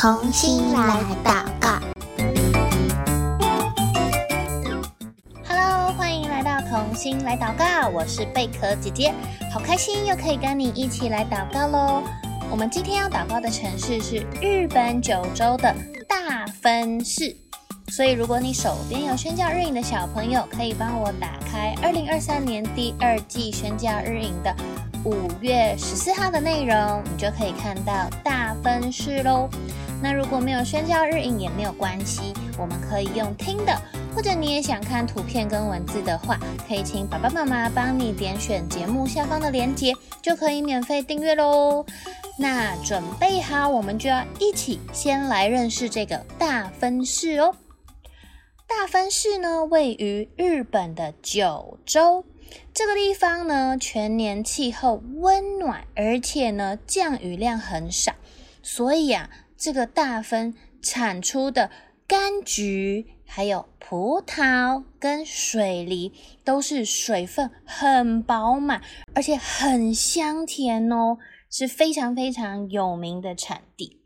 同心来祷告。Hello，欢迎来到同心来祷告，我是贝壳姐姐，好开心又可以跟你一起来祷告喽。我们今天要祷告的城市是日本九州的大分市，所以如果你手边有宣教日影的小朋友，可以帮我打开二零二三年第二季宣教日影的。五月十四号的内容，你就可以看到大分市喽。那如果没有宣教日影也没有关系，我们可以用听的，或者你也想看图片跟文字的话，可以请爸爸妈妈帮你点选节目下方的链接，就可以免费订阅喽。那准备好，我们就要一起先来认识这个大分市哦。大分市呢，位于日本的九州。这个地方呢，全年气候温暖，而且呢，降雨量很少，所以啊，这个大分产出的柑橘、还有葡萄跟水梨，都是水分很饱满，而且很香甜哦，是非常非常有名的产地。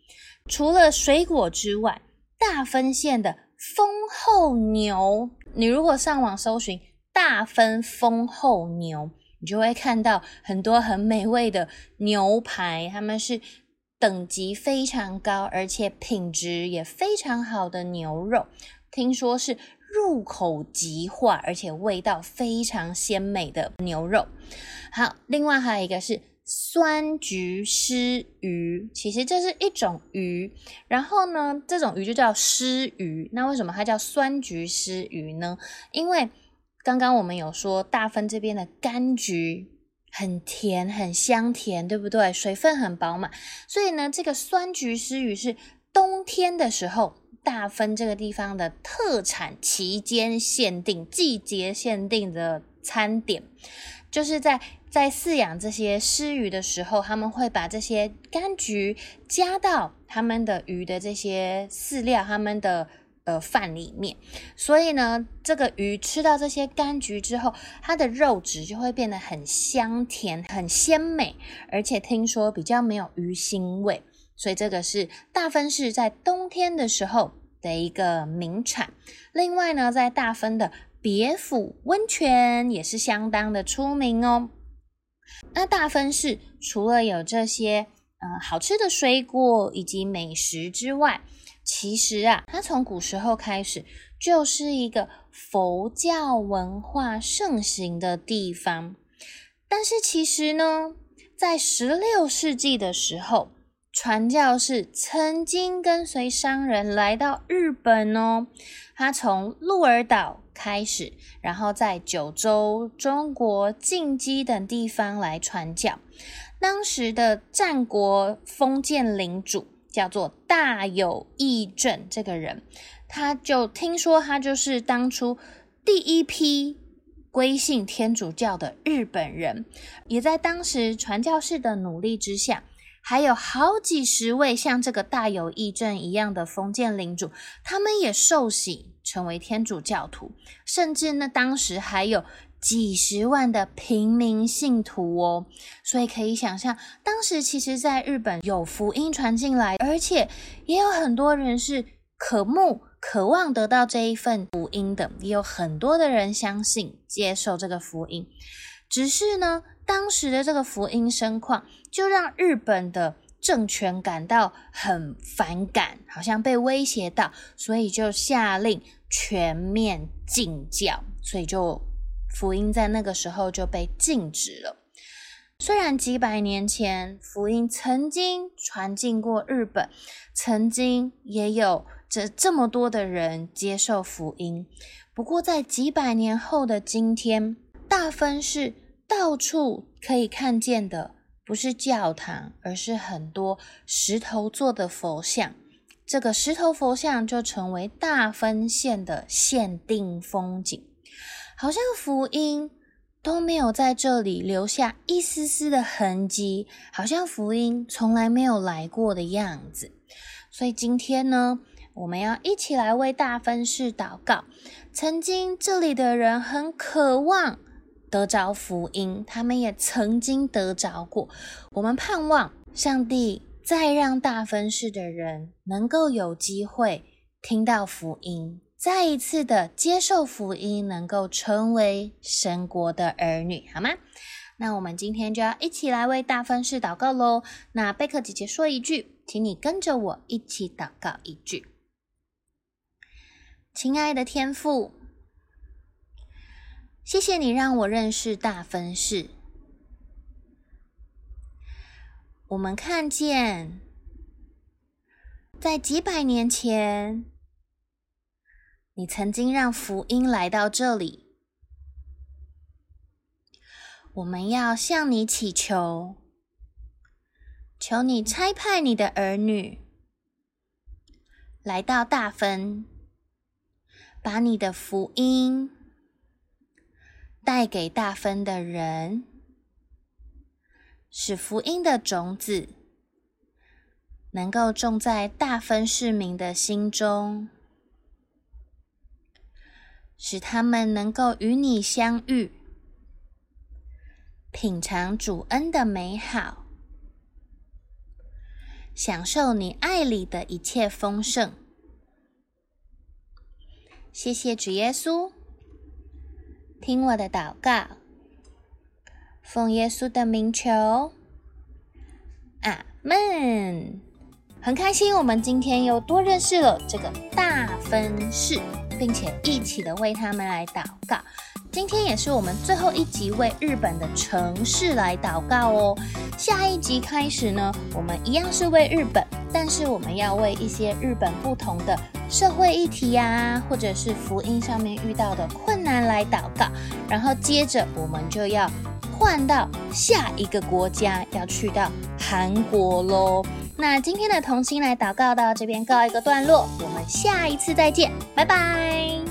除了水果之外，大分县的丰后牛，你如果上网搜寻。大分丰后牛，你就会看到很多很美味的牛排，它们是等级非常高，而且品质也非常好的牛肉。听说是入口即化，而且味道非常鲜美的牛肉。好，另外还有一个是酸橘鰤鱼，其实这是一种鱼，然后呢，这种鱼就叫鰤鱼。那为什么它叫酸橘鰤鱼呢？因为刚刚我们有说，大分这边的柑橘很甜，很香甜，对不对？水分很饱满，所以呢，这个酸橘鰤鱼是冬天的时候，大分这个地方的特产，期间限定、季节限定的餐点，就是在在饲养这些鰤鱼的时候，他们会把这些柑橘加到他们的鱼的这些饲料，他们的。呃，饭里面，所以呢，这个鱼吃到这些柑橘之后，它的肉质就会变得很香甜、很鲜美，而且听说比较没有鱼腥味，所以这个是大分市在冬天的时候的一个名产。另外呢，在大分的别府温泉也是相当的出名哦。那大分市除了有这些呃好吃的水果以及美食之外，其实啊，它从古时候开始就是一个佛教文化盛行的地方。但是其实呢，在十六世纪的时候，传教士曾经跟随商人来到日本哦。他从鹿儿岛开始，然后在九州、中国、近畿等地方来传教。当时的战国封建领主。叫做大友义政这个人，他就听说他就是当初第一批归信天主教的日本人，也在当时传教士的努力之下，还有好几十位像这个大友义政一样的封建领主，他们也受洗成为天主教徒，甚至呢，当时还有。几十万的平民信徒哦，所以可以想象，当时其实在日本有福音传进来，而且也有很多人是渴慕、渴望得到这一份福音的，也有很多的人相信、接受这个福音。只是呢，当时的这个福音声况，就让日本的政权感到很反感，好像被威胁到，所以就下令全面禁教，所以就。福音在那个时候就被禁止了。虽然几百年前福音曾经传进过日本，曾经也有这这么多的人接受福音，不过在几百年后的今天，大分市到处可以看见的不是教堂，而是很多石头做的佛像。这个石头佛像就成为大分县的限定风景。好像福音都没有在这里留下一丝丝的痕迹，好像福音从来没有来过的样子。所以今天呢，我们要一起来为大分市祷告。曾经这里的人很渴望得着福音，他们也曾经得着过。我们盼望上帝再让大分市的人能够有机会听到福音，再一次的接受福音，能够成为神国的儿女，好吗？那我们今天就要一起来为大分市祷告喽。那贝克姐姐说一句，请你跟着我一起祷告一句。亲爱的天父，谢谢你让我认识大分市。我们看见，在几百年前，你曾经让福音来到这里。我们要向你祈求，求你差派你的儿女来到大分，把你的福音带给大分的人。使福音的种子能够种在大分市民的心中，使他们能够与你相遇，品尝主恩的美好，享受你爱里的一切丰盛。谢谢主耶稣，听我的祷告。奉耶稣的名求，阿门。很开心，我们今天又多认识了这个大分市，并且一起的为他们来祷告。今天也是我们最后一集为日本的城市来祷告哦。下一集开始呢，我们一样是为日本，但是我们要为一些日本不同的社会议题呀，或者是福音上面遇到的困难来祷告。然后接着我们就要。换到下一个国家，要去到韩国喽。那今天的童心来祷告到这边告一个段落，我们下一次再见，拜拜。